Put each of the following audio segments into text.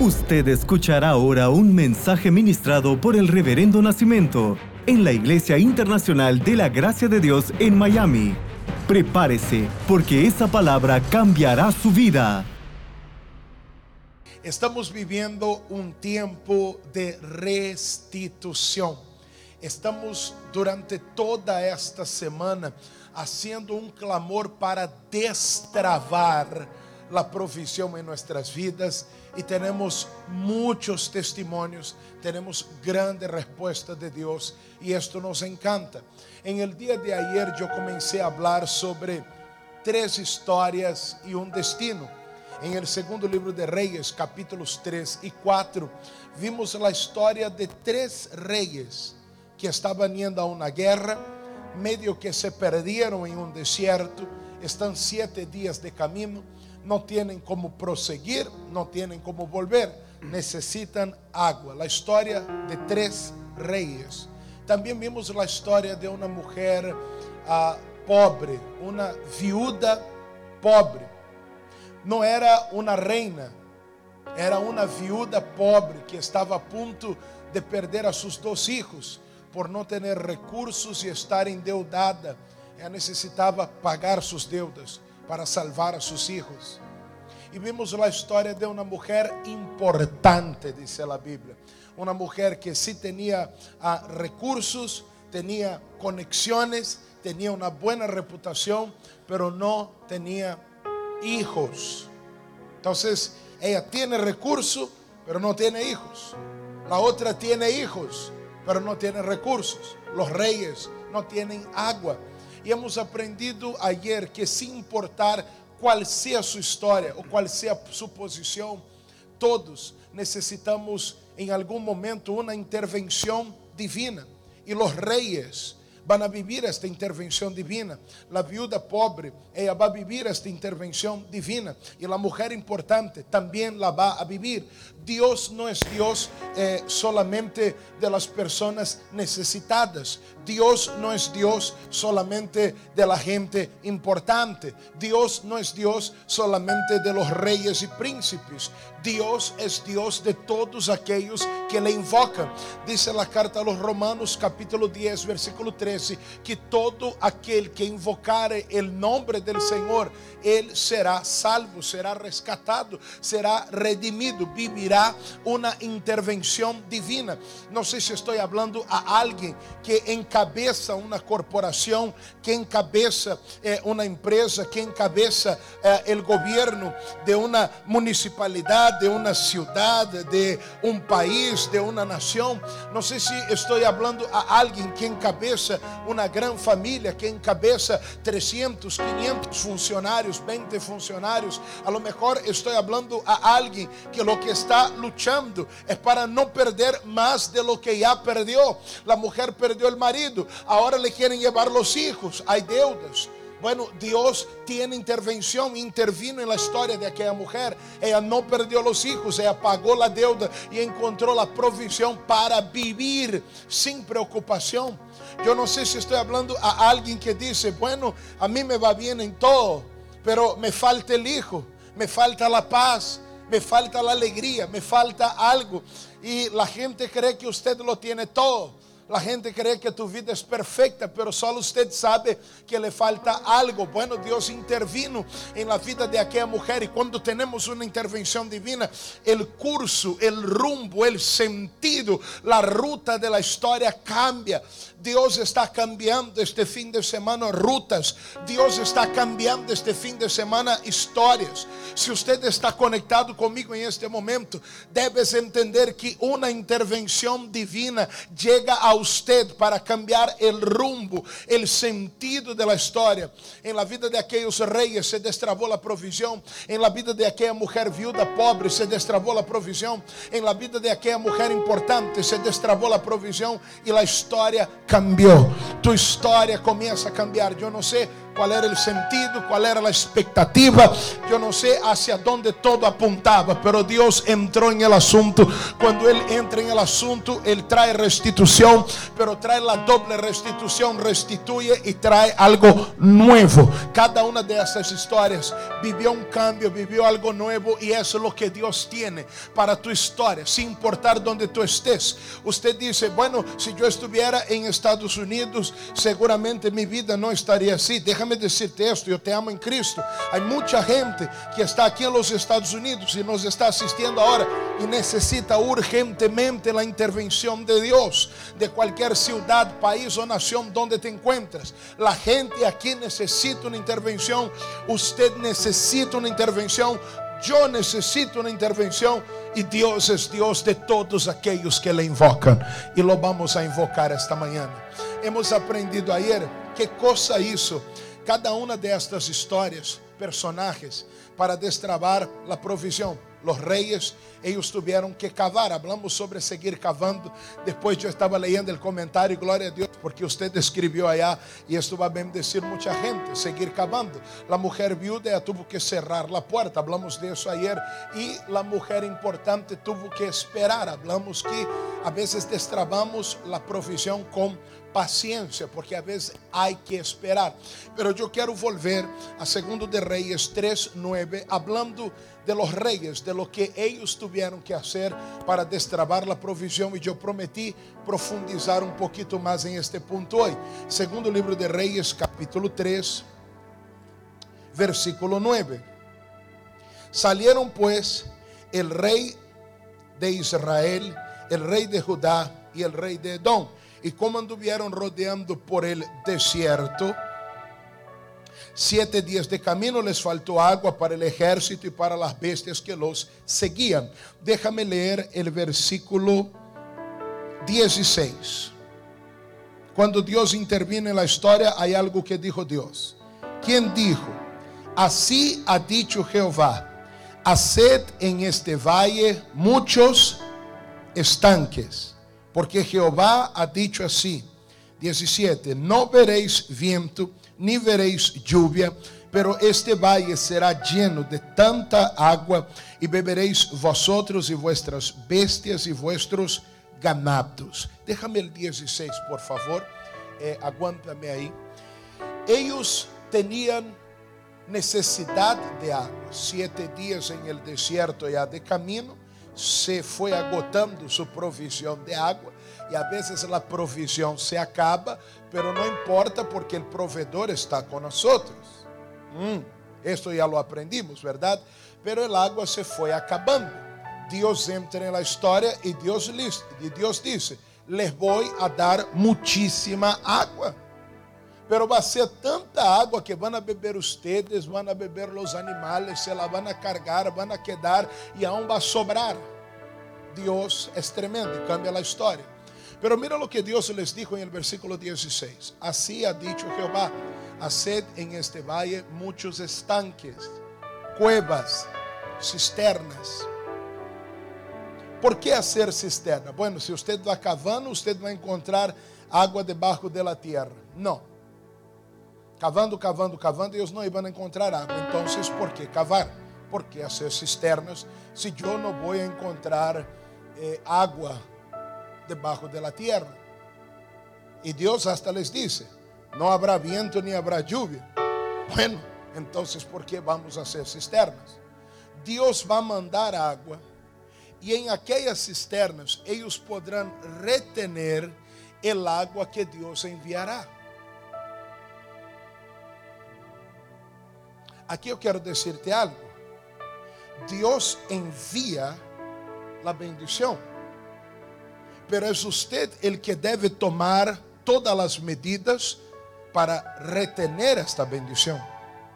Usted escuchará ahora un mensaje ministrado por el Reverendo Nacimiento en la Iglesia Internacional de la Gracia de Dios en Miami. Prepárese, porque esa palabra cambiará su vida. Estamos viviendo un tiempo de restitución. Estamos durante toda esta semana haciendo un clamor para destravar la provisión en nuestras vidas y tenemos muchos testimonios, tenemos grande respuesta de Dios y esto nos encanta. En el día de ayer yo comencé a hablar sobre tres historias y un destino. En el segundo libro de Reyes, capítulos 3 y 4, vimos la historia de tres reyes que estaban yendo a una guerra, medio que se perdieron en un desierto, están siete días de camino no tienen como proseguir, no tienen como volver, necesitan agua. La historia de tres reyes. También vimos la historia de una mujer uh, pobre, una viuda pobre. No era una reina, era una viuda pobre que estava a ponto de perder a seus dois hijos por não ter recursos e estar endeudada. Ela necessitava pagar suas deudas para salvar a seus hijos. E vimos a história de uma mulher importante, diz a Bíblia. Uma mulher que sí tinha ah, recursos, tinha conexões, tinha uma boa reputação, pero não tinha hijos. Então, ela tem recursos, pero não tem hijos. La outra tem hijos, pero não tem recursos. Los reyes não têm água. E hemos aprendido ayer que sin importar qual seja a sua história ou qual seja a sua posição, todos necessitamos em algum momento uma intervenção divina. E os reis van a vivir esta intervenção divina. A viuda pobre, ela vai vivir esta intervenção divina. E a mulher importante também la vai a vivir. Dios no es Dios eh, solamente de las personas necesitadas. Dios no es Dios solamente de la gente importante. Dios no es Dios solamente de los reyes y príncipes. Dios es Dios de todos aquellos que le invocan. Dice la carta a los Romanos capítulo 10 versículo 13 que todo aquel que invocare el nombre del Señor, él será salvo, será rescatado, será redimido, vivirá uma intervenção divina. Não sei se estou falando a alguém que encabeça uma corporação, que encabeça eh, uma empresa, que encabeça eh, o governo de uma municipalidade, de uma cidade, de um país, de uma nação. Não sei se estou falando a alguém que encabeça uma grande família, que encabeça 300, 500 funcionários, 20 funcionários. A lo mejor estou falando a alguém que lo que está luchando es para no perder más de lo que ya perdió. La mujer perdió el marido, ahora le quieren llevar los hijos, hay deudas. Bueno, Dios tiene intervención, intervino en la historia de aquella mujer. Ella no perdió los hijos, ella pagó la deuda y encontró la provisión para vivir sin preocupación. Yo no sé si estoy hablando a alguien que dice, bueno, a mí me va bien en todo, pero me falta el hijo, me falta la paz, me falta la alegría, me falta algo. Y la gente cree que usted lo tiene todo. La gente cree que tu vida es perfecta, pero solo usted sabe que le falta algo. Bueno, Dios intervino en la vida de aquella mujer y cuando tenemos una intervención divina, el curso, el rumbo, el sentido, la ruta de la historia cambia. Dios está cambiando este fin de semana rutas. Dios está cambiando este fin de semana historias. Si usted está conectado conmigo en este momento, debes entender que una intervención divina llega a usted para cambiar el rumbo, el sentido de la historia. En la vida de aquellos reyes se destrabó la provisión. En la vida de aquella mujer viuda pobre se destrabó la provisión. En la vida de aquella mujer importante se destrabó la provisión y la historia cambió. Tu história começa a cambiar. Eu não sei cuál era el sentido, cuál era la expectativa. Yo no sé hacia dónde todo apuntaba, pero Dios entró en el asunto. Cuando Él entra en el asunto, Él trae restitución, pero trae la doble restitución, restituye y trae algo nuevo. Cada una de esas historias vivió un cambio, vivió algo nuevo y eso es lo que Dios tiene para tu historia, sin importar dónde tú estés. Usted dice, bueno, si yo estuviera en Estados Unidos, seguramente mi vida no estaría así. Déjame decirte esto, yo te amo en Cristo. Hay mucha gente que está aquí en los Estados Unidos y nos está asistiendo ahora y necesita urgentemente la intervención de Dios, de cualquier ciudad, país o nación donde te encuentras. La gente aquí necesita una intervención, usted necesita una intervención yo necesito una intervención y Dios es Dios de todos aquellos que le invocan. Y lo vamos a invocar esta mañana. Hemos aprendido ayer qué cosa hizo cada uma destas histórias, personagens, para destravar a provisão. Los reyes, ellos tuvieron que cavar. Hablamos sobre seguir cavando. Después yo estaba leyendo el comentario, gloria a Dios, porque usted escribió allá y esto va a bendecir mucha gente, seguir cavando. La mujer viuda tuvo que cerrar la puerta, hablamos de eso ayer. Y la mujer importante tuvo que esperar. Hablamos que a veces destrabamos la provisión con paciencia, porque a veces hay que esperar. Pero yo quiero volver a Segundo de Reyes 3:9, hablando de los reyes, de lo que ellos tuvieron que hacer para destrabar la provisión y yo prometí profundizar un poquito más en este punto hoy. Segundo libro de Reyes, capítulo 3, versículo 9. Salieron pues el rey de Israel, el rey de Judá y el rey de Edom y como anduvieron rodeando por el desierto, siete días de camino les faltó agua para el ejército y para las bestias que los seguían. Déjame leer el versículo 16. Cuando Dios interviene en la historia, hay algo que dijo Dios. ¿Quién dijo? Así ha dicho Jehová, haced en este valle muchos estanques porque Jehová ha dicho así, 17, no veréis viento, ni veréis lluvia, pero este valle será lleno de tanta agua y beberéis vosotros y vuestras bestias y vuestros ganados. Déjame el 16, por favor. Eh, aguántame ahí. Ellos tenían necesidad de agua. Siete días en el desierto ya de camino se fue agotando su provisión de agua y a veces la provisión se acaba, pero no importa porque el proveedor está con nosotros. Mm, esto ya lo aprendimos, ¿verdad? Pero el agua se fue acabando. Dios entra en la historia y Dios, y Dios les voy a dar muchísima agua. Pero va a ser tanta agua que a beber ustedes, a beber los animales, se la van a cargar, a quedar y aún va a sobrar. Dios es tremendo y cambia la historia. Pero mira lo que Dios les dijo en el versículo 16. Así ha dicho Jehová, haced en este valle muchos estanques, cuevas, cisternas. ¿Por qué hacer cisterna? Bueno, si usted va cavando, usted va a encontrar agua debajo de la tierra. No. Cavando, cavando, cavando, ellos no iban a encontrar agua. Entonces, ¿por qué cavar? ¿Por qué hacer cisternas si yo no voy a encontrar eh, agua debajo de la tierra? Y Dios hasta les dice, no habrá viento ni habrá lluvia. Bueno, entonces, ¿por qué vamos a hacer cisternas? Dios va a mandar agua y en aquellas cisternas ellos podrán retener el agua que Dios enviará. Aquí eu quero decirte algo. Deus envia a bendição, pero é usted el que deve tomar todas as medidas para retener esta bendição,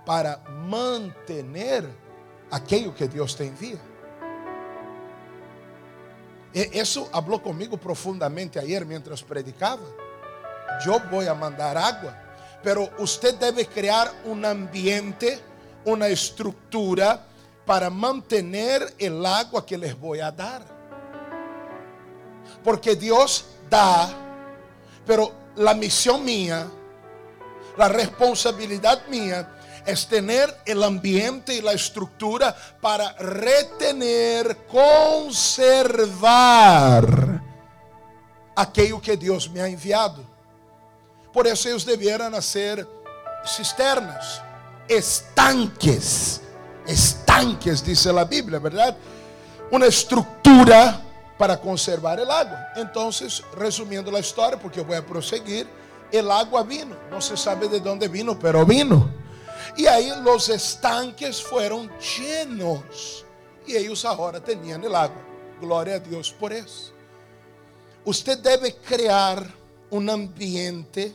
para mantener aquello que Deus te envia. Isso falou comigo profundamente ayer mientras predicava. Eu vou a mandar água, pero usted deve criar um ambiente una estructura para mantener el agua que les voy a dar. Porque Dios da, pero la misión mía La responsabilidad mía es tener el ambiente y la estructura para retener, conservar aquello que Dios me ha enviado. Por eso ellos debieran hacer cisternas, estanques, estanques, dice la Biblia, ¿verdad? Una estructura para conservar el agua. Entonces, resumiendo la historia, porque voy a proseguir, el agua vino. No se sabe de dónde vino, pero vino. Y ahí los estanques fueron llenos. Y ellos ahora tenían el agua. Gloria a Dios por eso. Usted debe crear un ambiente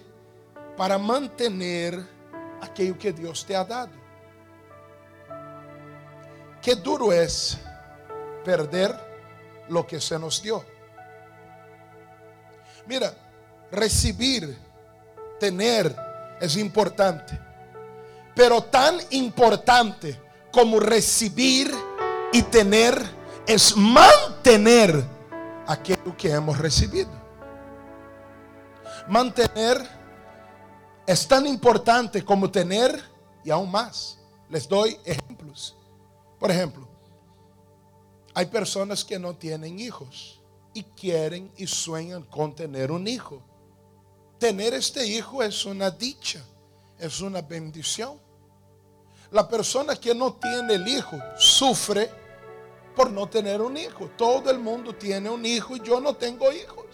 para mantener aquello que Dios te ha dado. Qué duro es perder lo que se nos dio. Mira, recibir, tener es importante. Pero tan importante como recibir y tener es mantener aquello que hemos recibido. Mantener es tan importante como tener y aún más. Les doy ejemplos. Por ejemplo, hay personas que no tienen hijos y quieren y sueñan con tener un hijo. Tener este hijo es una dicha, es una bendición. La persona que no tiene el hijo sufre por no tener un hijo. Todo el mundo tiene un hijo y yo no tengo hijos.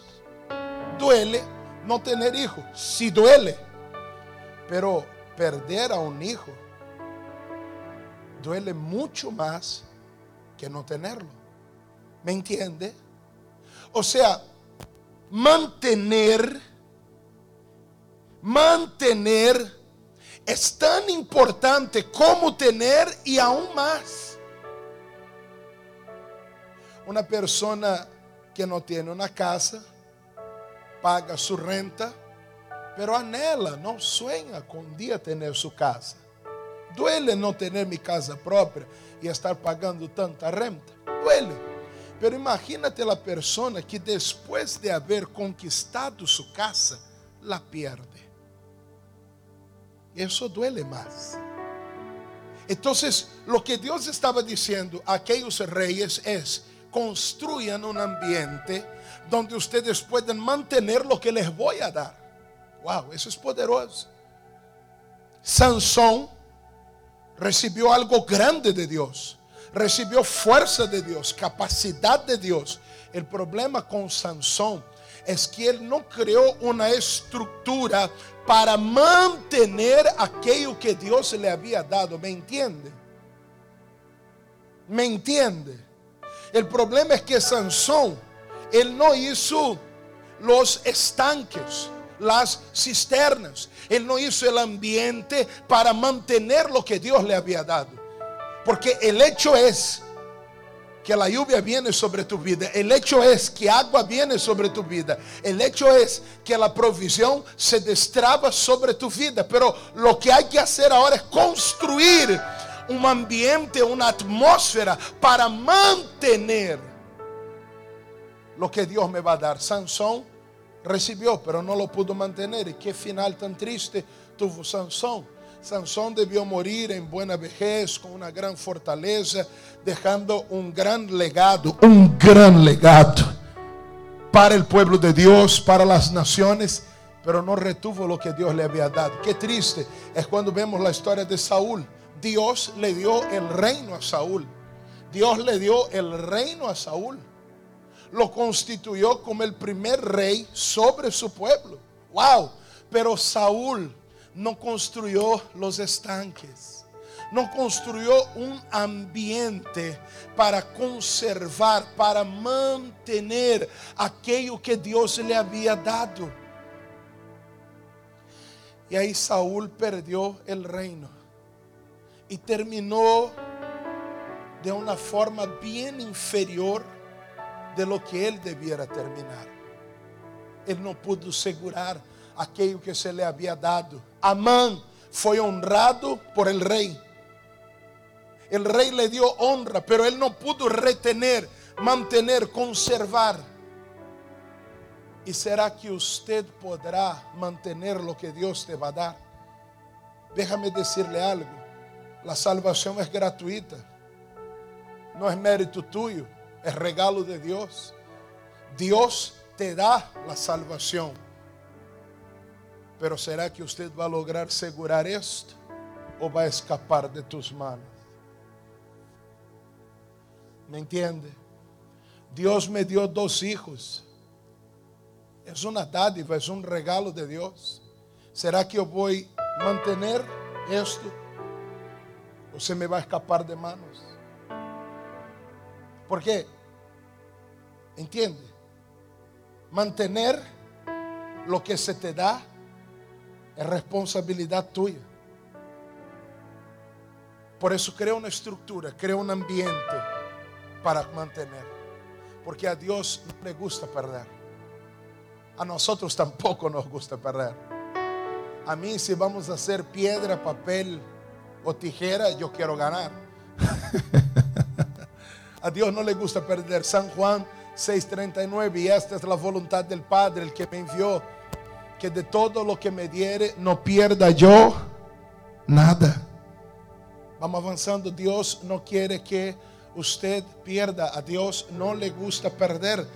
Duele no tener hijos, sí duele. Pero perder a un hijo duele mucho más no tenerlo. ¿Me entiende? O sea, mantener, mantener es tan importante como tener y aún más. Una persona que no tiene una casa, paga su renta, pero anhela, no sueña con un día tener su casa. Duele no tener mi casa propia estar pagando tanta renta. Duele. Pero imagínate la persona que después de haber conquistado su casa, la pierde. Eso duele más. Entonces, lo que Dios estaba diciendo a aquellos reyes es, construyan un ambiente donde ustedes puedan mantener lo que les voy a dar. Wow, eso es poderoso. Sansón recibió algo grande de Dios. Recibió fuerza de Dios, capacidad de Dios. El problema con Sansón es que él no creó una estructura para mantener aquello que Dios le había dado. ¿Me entiende? ¿Me entiende? El problema es que Sansón, él no hizo los estanques, las cisternas. Él no hizo el ambiente para mantener lo que Dios le había dado. Porque el hecho es que la lluvia viene sobre tu vida. El hecho es que agua viene sobre tu vida. El hecho es que la provisión se destraba sobre tu vida. Pero lo que hay que hacer ahora es construir un ambiente, una atmósfera para mantener lo que Dios me va a dar. Sansón recibió, pero no lo pudo mantener. Y qué final tan triste tuvo Sansón. Sansón debió morir en buena vejez, con una gran fortaleza, dejando un gran legado, un gran legado para el pueblo de Dios, para las naciones, pero no retuvo lo que Dios le había dado. Qué triste es cuando vemos la historia de Saúl. Dios le dio el reino a Saúl. Dios le dio el reino a Saúl. Lo constituyó como el primer rey sobre su pueblo. Wow. Pero Saúl no construyó los estanques, no construyó un ambiente para conservar, para mantener aquello que Dios le había dado. Y ahí Saúl perdió el reino y terminó de una forma bien inferior de lo que él debiera terminar. Él no pudo asegurar aquello que se le había dado. Amán fue honrado por el rey. El rey le dio honra, pero él no pudo retener, mantener, conservar. ¿Y será que usted podrá mantener lo que Dios te va a dar? déjame decirle algo. La salvación es gratuita. No es mérito tuyo, es regalo de Dios. Dios te da la salvación. Pero ¿será que usted va a lograr asegurar esto o va a escapar de tus manos? ¿Me entiende? Dios me dio dos hijos. Es una dádiva, es un regalo de Dios. ¿Será que yo voy a mantener esto o se me va a escapar de manos? ¿Por qué? ¿Entiende? Mantener lo que se te da es responsabilidad tuya. Por eso crea una estructura, crea un ambiente para mantener. Porque a Dios no le gusta perder. A nosotros tampoco nos gusta perder. A mí si vamos a hacer piedra, papel o tijera, yo quiero ganar. a Dios no le gusta perder. San Juan 6:39, y esta es la voluntad del Padre, el que me envió, que de todo lo que me diere no pierda yo nada. Vamos avanzando, Dios no quiere que usted pierda. A Dios no le gusta perder.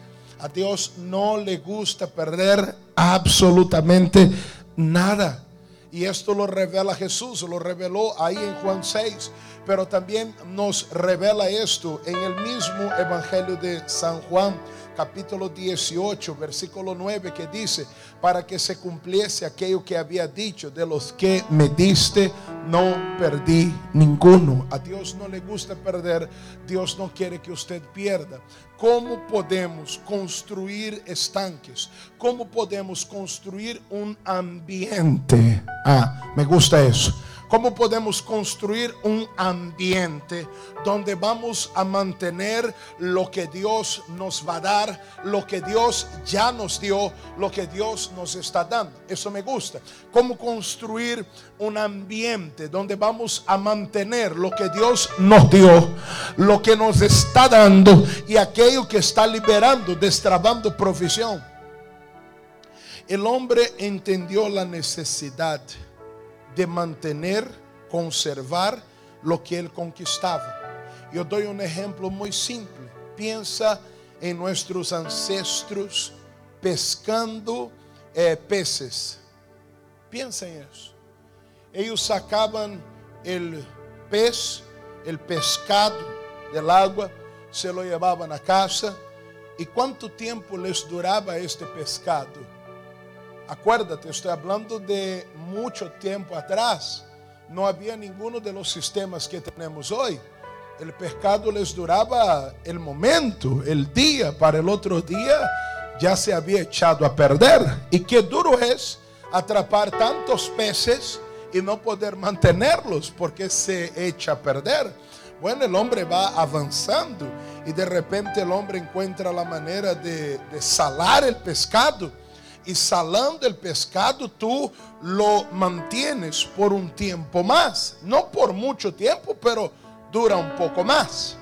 A Dios no le gusta perder absolutamente nada. Y esto lo revela Jesús, lo reveló ahí en Juan 6, pero también nos revela esto en el mismo Evangelio de San Juan capítulo 18, versículo 9, que dice, para que se cumpliese aquello que había dicho, de los que me diste, no perdí ninguno. A Dios no le gusta perder, Dios no quiere que usted pierda. ¿Cómo podemos construir estanques? ¿Cómo podemos construir un ambiente? Ah, me gusta eso ¿Cómo podemos construir un ambiente donde vamos a mantener lo que Dios nos va a dar, lo que Dios ya nos dio, lo que Dios nos está dando? Eso me gusta. ¿Cómo construir un ambiente donde vamos a mantener lo que Dios nos dio, lo que nos está dando y aquello que está liberando, destrabando provisión? El hombre entendió la necesidad de manter, conservar lo que ele conquistava. Eu dou um exemplo muito simples. Pensa em nossos ancestros pescando eh, peces. Pensem isso. Eles sacavam o pez, o pescado del água, se lo levavam na casa. E quanto tempo les durava este pescado? Acuérdate, estoy hablando de mucho tiempo atrás. No había ninguno de los sistemas que tenemos hoy. El pescado les duraba el momento, el día, para el otro día ya se había echado a perder. Y qué duro es atrapar tantos peces y no poder mantenerlos porque se echa a perder. Bueno, el hombre va avanzando y de repente el hombre encuentra la manera de, de salar el pescado y salando el pescado tú lo mantienes por un tiempo más. No por mucho tiempo, pero dura un poco más.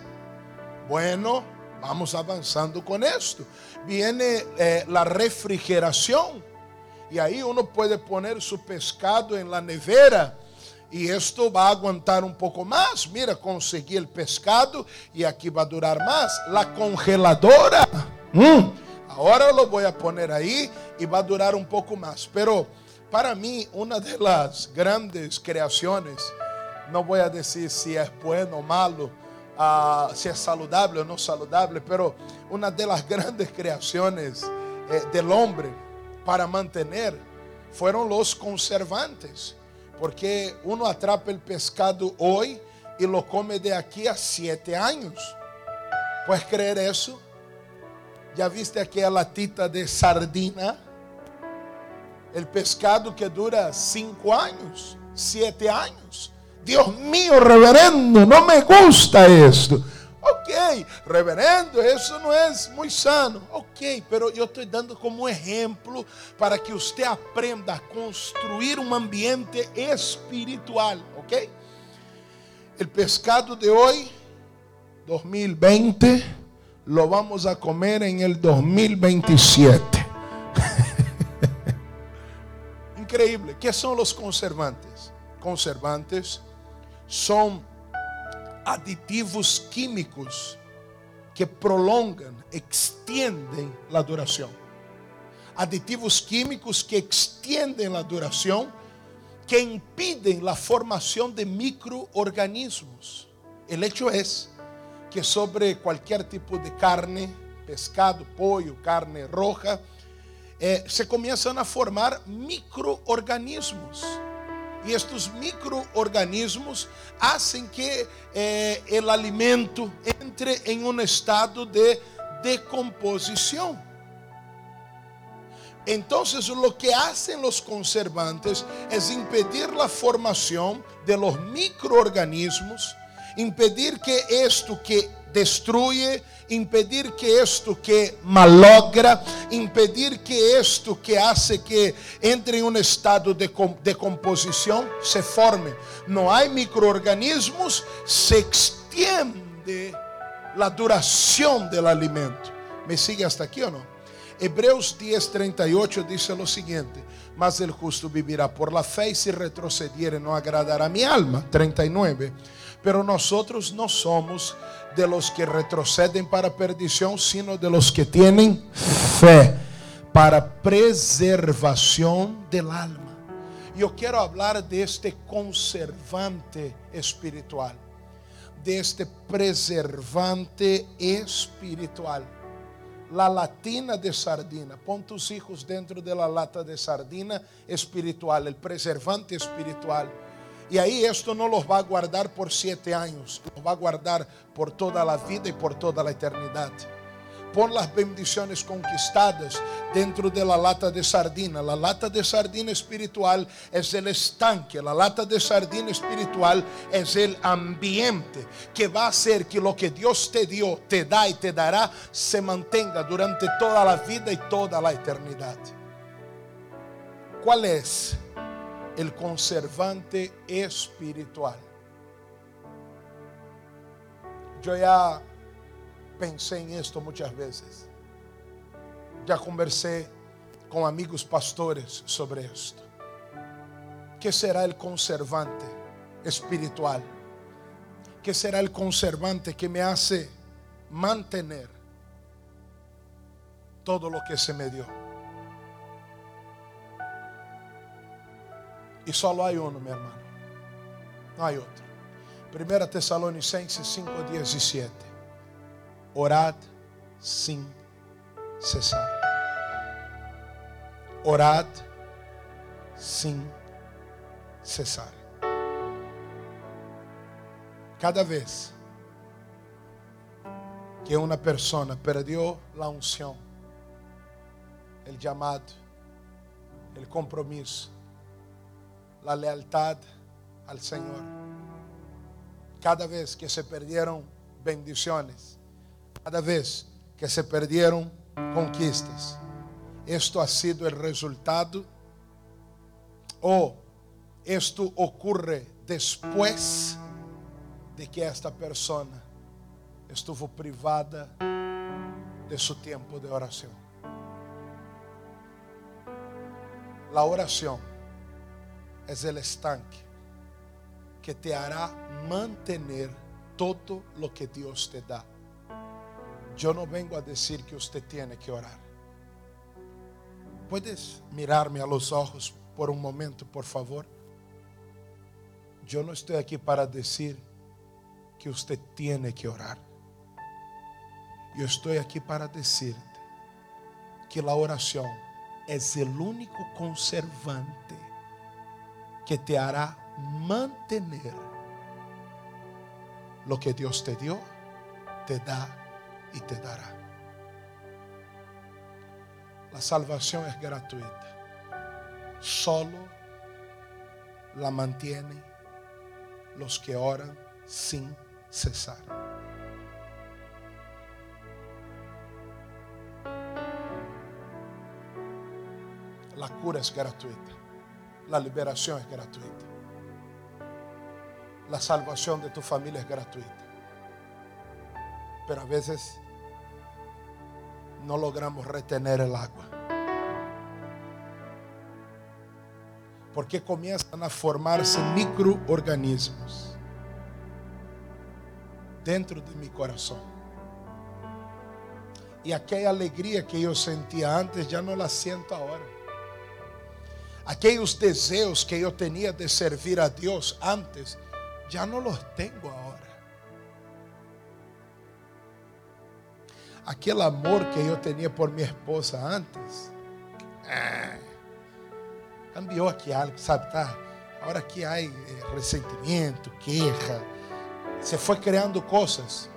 Bueno, vamos avanzando con esto. Viene eh, la refrigeración y ahí uno puede poner su pescado en la nevera y esto va a aguantar un poco más. Mira, conseguí el pescado y aquí va a durar más. La congeladora. Mm, ahora lo voy a poner ahí y va a durar un poco más. Pero para mí, una de las grandes creaciones, no voy a decir si es bueno o malo, uh, si es saludable o no saludable, pero una de las grandes creaciones eh, del hombre para mantener fueron los conservantes. Porque uno atrapa el pescado hoy y lo come de aquí a siete años. ¿Puedes creer eso? ¿Ya viste aquella latita de sardina? El pescado que dura cinco años, siete años. Dios mío, reverendo, no me gusta esto. Ok, reverendo, eso no es muy sano. Ok, pero yo estoy dando como ejemplo para que usted aprenda a construir un ambiente espiritual. Ok, el pescado de hoy, 2020 lo vamos a comer en el 2027. ¿Qué son los conservantes? conservantes son aditivos químicos que prolongam, extendem a duração. Aditivos químicos que extendem a duração, que impedem a formação de microorganismos. O hecho é que sobre qualquer tipo de carne, pescado, pollo, carne roja, eh, se começam a formar microorganismos. E estes microorganismos fazem que o alimento entre em um estado de decomposição. Então, o que hacen os conservantes é impedir a formação de los microorganismos, impedir que esto que destruye, impedir que esto que malogra, impedir que esto que hace que entre em um estado de decomposição se forme. Não há microorganismos, se extiende a duração do alimento. ¿Me sigue hasta aqui ou não? Hebreus 10:38 diz o seguinte: Mas el justo vivirá por la fe, e se retrocediere não agradará mi alma. 39. Pero nosotros no somos de los que retroceden para perdición, sino de los que tienen fe para preservación del alma. Yo quiero hablar de este conservante espiritual, de este preservante espiritual. La latina de sardina, pon tus hijos dentro de la lata de sardina espiritual, el preservante espiritual y ahí esto no los va a guardar por siete años, los va a guardar por toda la vida y por toda la eternidad. Pon las bendiciones conquistadas dentro de la lata de sardina. La lata de sardina espiritual es el estanque. La lata de sardina espiritual es el ambiente que va a hacer que lo que Dios te dio, te da y te dará, se mantenga durante toda la vida y toda la eternidad. ¿Cuál es? El conservante espiritual. Yo ya pensé en esto muchas veces. Ya conversé con amigos pastores sobre esto. ¿Qué será el conservante espiritual? ¿Qué será el conservante que me hace mantener todo lo que se me dio? E só lá hay uno, mi hermano. Não há outro. 1 Tessalonicenses 5, 17. Orad sin cesar. Orad sin cessar. Cada vez que uma pessoa perdeu a unção, o chamado, o compromisso, la lealtad al Señor. Cada vez que se perdieron bendiciones, cada vez que se perdieron conquistas, esto ha sido el resultado o esto ocurre después de que esta persona estuvo privada de su tiempo de oración. La oración es el estanque que te hará mantener todo lo que Dios te da. Yo no vengo a decir que usted tiene que orar. ¿Puedes mirarme a los ojos por un momento, por favor? Yo no estoy aquí para decir que usted tiene que orar. Yo estoy aquí para decirte que la oración es el único conservante que te hará mantener lo que Dios te dio, te da y te dará. La salvación es gratuita. Solo la mantienen los que oran sin cesar. La cura es gratuita. La liberación es gratuita. La salvación de tu familia es gratuita. Pero a veces no logramos retener el agua. Porque comienzan a formarse microorganismos dentro de mi corazón. Y aquella alegría que yo sentía antes ya no la siento ahora. Aquellos deseos que yo tenía de servir a Dios antes, ya no los tengo ahora. Aquel amor que yo tenía por mi esposa antes, ah, cambió aquí algo, sabe? Tá? Ahora aquí hay eh, resentimiento, queja. Se fue creando cosas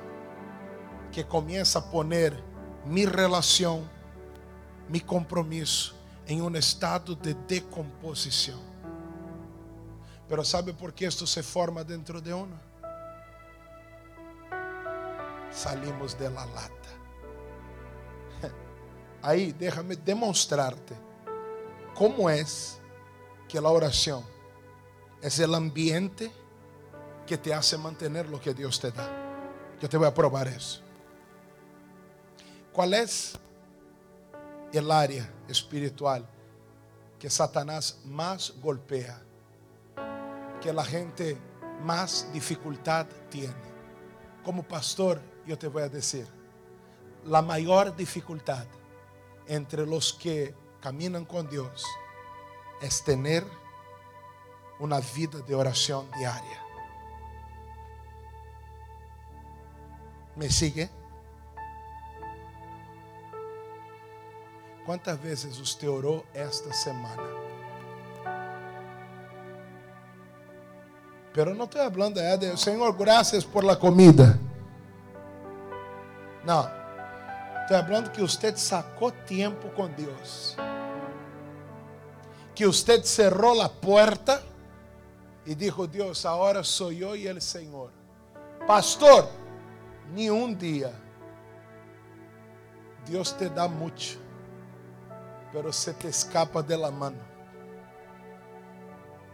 que comienza a poner mi relación, mi compromiso em um estado de decomposição. Pero sabe por que isto se forma dentro de uma? Salimos de la lata. Aí, déjame demonstrarte como é que a oração é o ambiente que te hace mantener lo que Deus te dá. Eu te vou provar isso. Qual é el área espiritual que Satanás más golpea? Que la gente más dificultad tiene. Como pastor, yo te voy a decir, la mayor dificultad entre los que caminan con Dios es tener una vida de oración diaria. ¿Me sigue? ¿Cuántas veces usted oró esta semana? Pero no estoy hablando de Señor, gracias por la comida. No. Estoy hablando que usted sacó tiempo con Dios. Que usted cerró la puerta y dijo, Dios, ahora soy yo y el Señor. Pastor, ni un día. Dios te da mucho, pero se te escapa de la mano.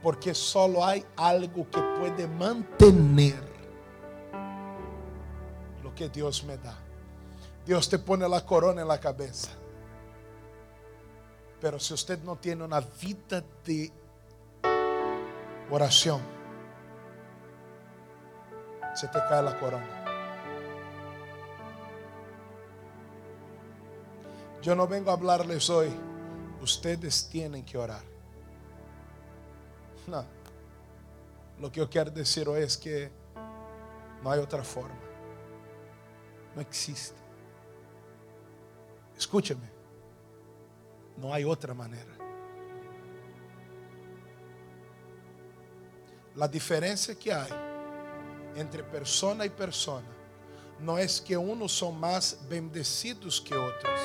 Porque solo hay algo que puede mantener lo que Dios me da. Dios te pone la corona en la cabeza. Pero si usted no tiene una vida de oración, se te cae la corona. Yo no vengo a hablarles hoy, ustedes tienen que orar. No. Lo que yo quiero decir hoy es que no hay otra forma. No existe. Escúcheme, no hay otra manera. La diferencia que hay entre persona y persona no es que unos son más bendecidos que otros,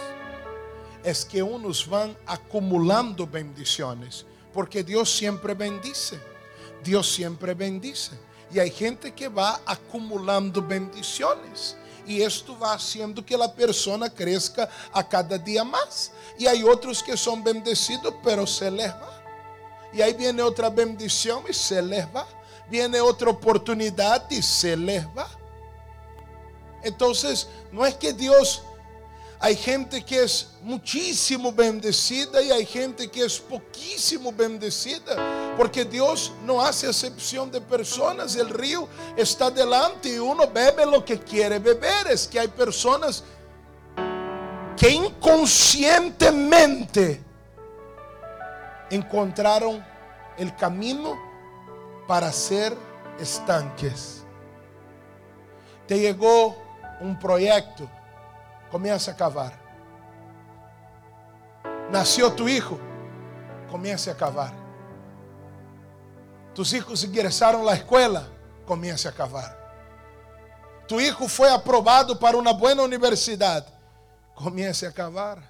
es que unos van acumulando bendiciones, porque Dios siempre bendice, Dios siempre bendice. Y hay gente que va acumulando bendiciones. Y esto va haciendo que la persona crezca a cada día más. Y hay otros que son bendecidos, pero se les va. Y ahí viene otra bendición y se les va. Viene otra oportunidad y se les va. Entonces, no es que Dios hay gente que es muchísimo bendecida y hay gente que es poquísimo bendecida, porque Dios no hace excepción de personas. El río está delante y uno bebe lo que quiere beber. Es que hay personas que inconscientemente encontraron el camino para ser estanques. Te llegó un proyecto comienza a cavar. Nació tu hijo, comience a cavar. Tus hijos ingresaron a la escuela, comience a cavar. Tu hijo fue aprobado para una buena universidad, comience a cavar.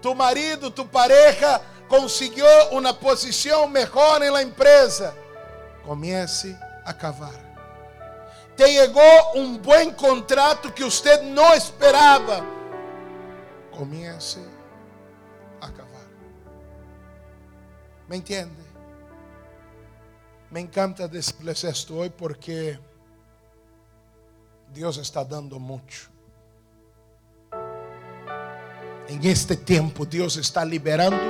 Tu marido, tu pareja consiguió una posición mejor en la empresa, comience a cavar te llegó un buen contrato que usted no esperaba, comience a acabar. ¿Me entiende? Me encanta decirles esto hoy porque Dios está dando mucho. En este tiempo Dios está liberando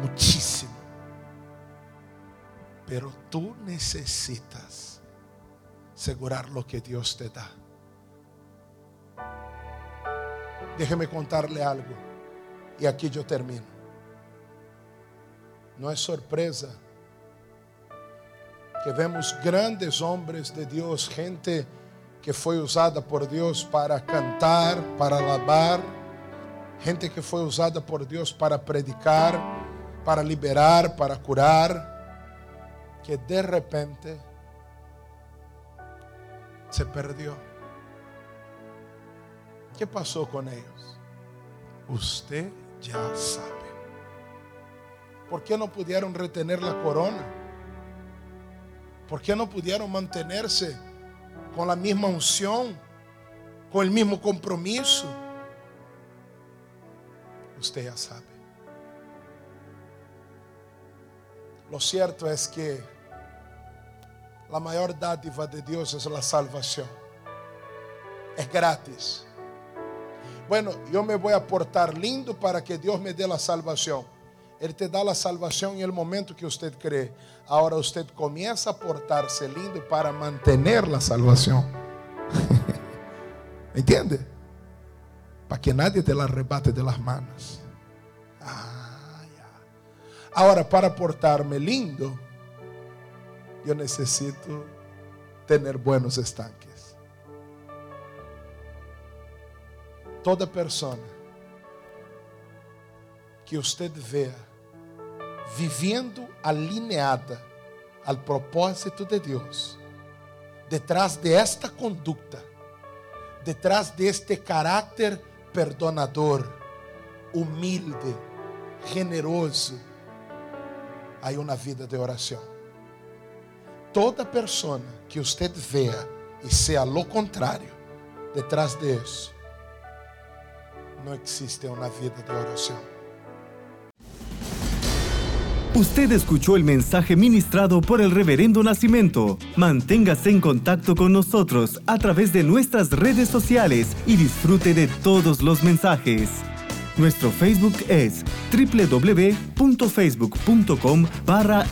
muchísimo. Pero tú necesitas asegurar lo que Dios te da. Déjeme contarle algo. Y aquí yo termino. No es sorpresa que vemos grandes hombres de Dios, gente que foi usada por Deus para cantar, para alabar, gente que foi usada por Deus para predicar, para liberar, para curar, que de repente se perdió. ¿Qué pasó con ellos? Usted ya sabe. ¿Por qué no pudieron retener la corona? ¿Por qué no pudieron mantenerse? com a mesma unção, com o mesmo compromisso, você já sabe. Lo cierto é que a maior dádiva de Deus é a salvação. É grátis. Bueno, eu me vou a portar lindo para que Deus me dê a salvação. Ele te dá a salvação em el momento que você crê. Agora você começa a portar-se lindo para manter a salvação. Entende? Para que nadie te la arrebate de las manos. Ah, Agora, para portar-me lindo, yo necesito tener buenos estanques. Toda persona que usted vea viviendo alineada al propósito de Dios, detrás de esta conducta, detrás de este carácter perdonador, humilde, generoso, hay una vida de oración. Toda pessoa que você veja e seja lo contrário, detrás de isso, não existe uma vida de oração. Usted escuchó el mensaje ministrado por el Reverendo Nacimiento. Manténgase en contacto con nosotros a través de nuestras redes sociales y disfrute de todos los mensajes. Nuestro Facebook es www.facebook.com barra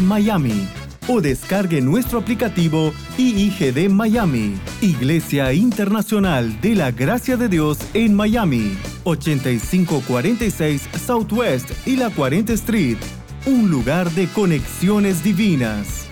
Miami o descargue nuestro aplicativo IIGD Miami, Iglesia Internacional de la Gracia de Dios en Miami, 8546 Southwest y la 40 Street, un lugar de conexiones divinas.